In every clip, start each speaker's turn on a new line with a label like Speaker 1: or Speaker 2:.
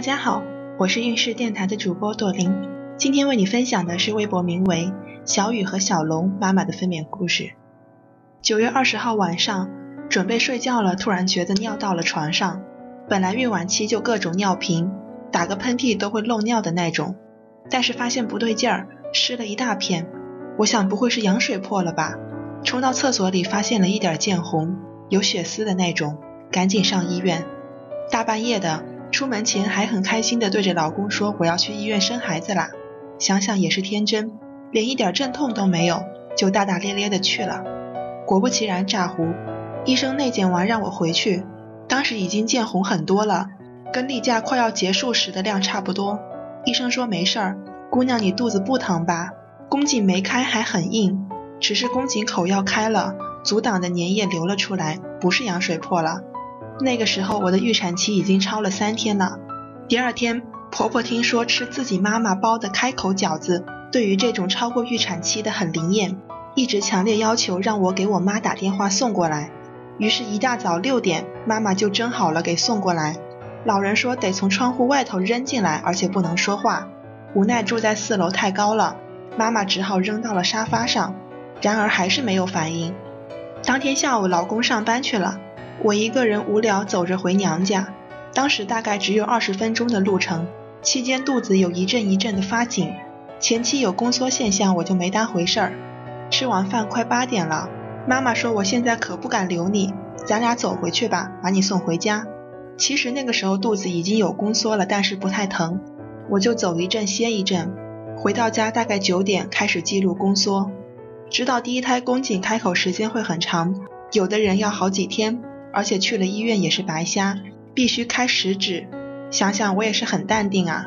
Speaker 1: 大家好，我是运势电台的主播朵琳，今天为你分享的是微博名为“小雨和小龙妈妈的分娩故事”。九月二十号晚上，准备睡觉了，突然觉得尿到了床上。本来孕晚期就各种尿频，打个喷嚏都会漏尿的那种，但是发现不对劲儿，湿了一大片。我想不会是羊水破了吧？冲到厕所里发现了一点见红，有血丝的那种，赶紧上医院。大半夜的。出门前还很开心地对着老公说：“我要去医院生孩子啦！”想想也是天真，连一点阵痛都没有，就大大咧咧地去了。果不其然，炸糊。医生内检完让我回去，当时已经见红很多了，跟例假快要结束时的量差不多。医生说没事儿，姑娘你肚子不疼吧？宫颈没开还很硬，只是宫颈口要开了，阻挡的粘液流了出来，不是羊水破了。那个时候我的预产期已经超了三天了。第二天，婆婆听说吃自己妈妈包的开口饺子，对于这种超过预产期的很灵验，一直强烈要求让我给我妈打电话送过来。于是，一大早六点，妈妈就蒸好了给送过来。老人说得从窗户外头扔进来，而且不能说话。无奈住在四楼太高了，妈妈只好扔到了沙发上。然而还是没有反应。当天下午，老公上班去了。我一个人无聊走着回娘家，当时大概只有二十分钟的路程，期间肚子有一阵一阵的发紧，前期有宫缩现象，我就没当回事儿。吃完饭快八点了，妈妈说我现在可不敢留你，咱俩走回去吧，把你送回家。其实那个时候肚子已经有宫缩了，但是不太疼，我就走一阵歇一阵。回到家大概九点开始记录宫缩，知道第一胎宫颈开口时间会很长，有的人要好几天。而且去了医院也是白瞎，必须开十指。想想我也是很淡定啊。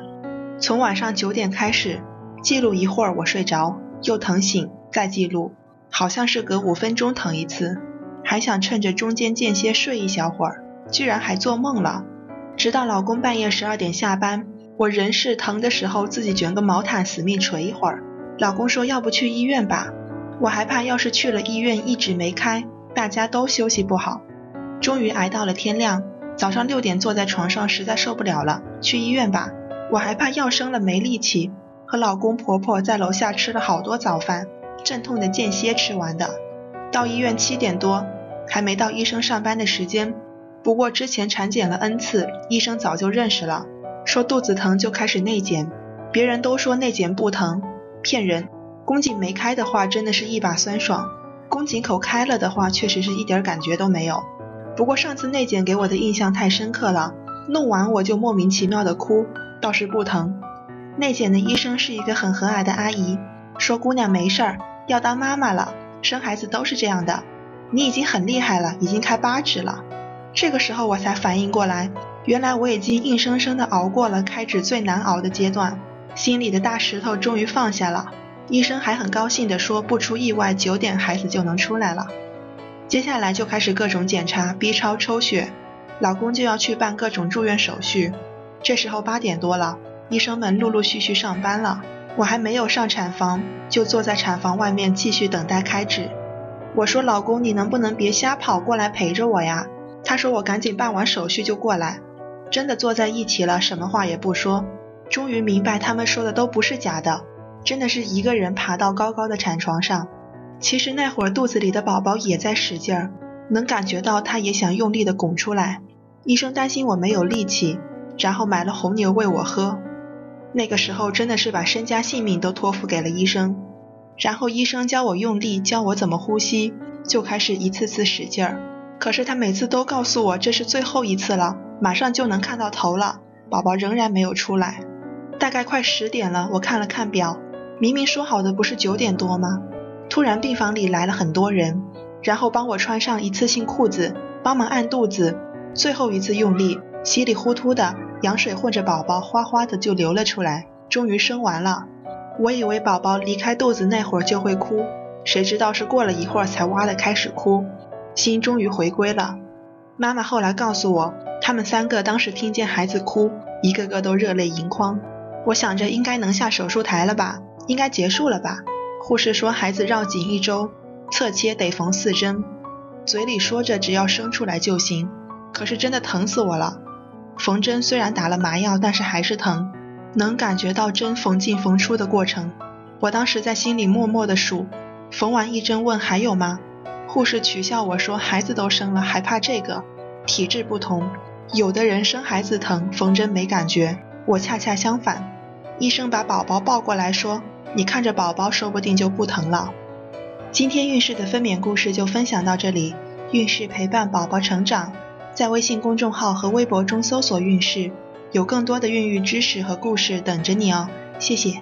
Speaker 1: 从晚上九点开始记录一会儿，我睡着又疼醒，再记录，好像是隔五分钟疼一次。还想趁着中间间歇睡一小会儿，居然还做梦了。直到老公半夜十二点下班，我仍是疼的时候自己卷个毛毯死命捶一会儿。老公说要不去医院吧，我还怕要是去了医院一直没开，大家都休息不好。终于挨到了天亮，早上六点坐在床上，实在受不了了，去医院吧。我还怕要生了没力气，和老公婆婆在楼下吃了好多早饭，阵痛的间歇吃完的。到医院七点多，还没到医生上班的时间。不过之前产检了 n 次，医生早就认识了，说肚子疼就开始内检。别人都说内检不疼，骗人。宫颈没开的话，真的是一把酸爽；宫颈口开了的话，确实是一点感觉都没有。不过上次内检给我的印象太深刻了，弄完我就莫名其妙的哭，倒是不疼。内检的医生是一个很和蔼的阿姨，说姑娘没事儿，要当妈妈了，生孩子都是这样的。你已经很厉害了，已经开八指了。这个时候我才反应过来，原来我已经硬生生的熬过了开指最难熬的阶段，心里的大石头终于放下了。医生还很高兴的说，不出意外，九点孩子就能出来了。接下来就开始各种检查，B 超、抽血，老公就要去办各种住院手续。这时候八点多了，医生们陆陆续续上班了，我还没有上产房，就坐在产房外面继续等待开指。我说老公，你能不能别瞎跑过来陪着我呀？他说我赶紧办完手续就过来。真的坐在一起了，什么话也不说。终于明白他们说的都不是假的，真的是一个人爬到高高的产床上。其实那会儿肚子里的宝宝也在使劲儿，能感觉到他也想用力的拱出来。医生担心我没有力气，然后买了红牛喂我喝。那个时候真的是把身家性命都托付给了医生。然后医生教我用力，教我怎么呼吸，就开始一次次使劲儿。可是他每次都告诉我这是最后一次了，马上就能看到头了，宝宝仍然没有出来。大概快十点了，我看了看表，明明说好的不是九点多吗？突然，病房里来了很多人，然后帮我穿上一次性裤子，帮忙按肚子，最后一次用力，稀里糊涂的羊水混着宝宝哗哗的就流了出来，终于生完了。我以为宝宝离开肚子那会儿就会哭，谁知道是过了一会儿才哇的开始哭，心终于回归了。妈妈后来告诉我，他们三个当时听见孩子哭，一个个都热泪盈眶。我想着应该能下手术台了吧，应该结束了吧。护士说孩子绕颈一周，侧切得缝四针，嘴里说着只要生出来就行，可是真的疼死我了。缝针虽然打了麻药，但是还是疼，能感觉到针缝进缝出的过程。我当时在心里默默的数，缝完一针问还有吗？护士取笑我说孩子都生了还怕这个？体质不同，有的人生孩子疼，缝针没感觉，我恰恰相反。医生把宝宝抱过来说，你看着宝宝，说不定就不疼了。今天孕氏的分娩故事就分享到这里，孕氏陪伴宝宝成长。在微信公众号和微博中搜索“孕氏”，有更多的孕育知识和故事等着你哦。谢谢。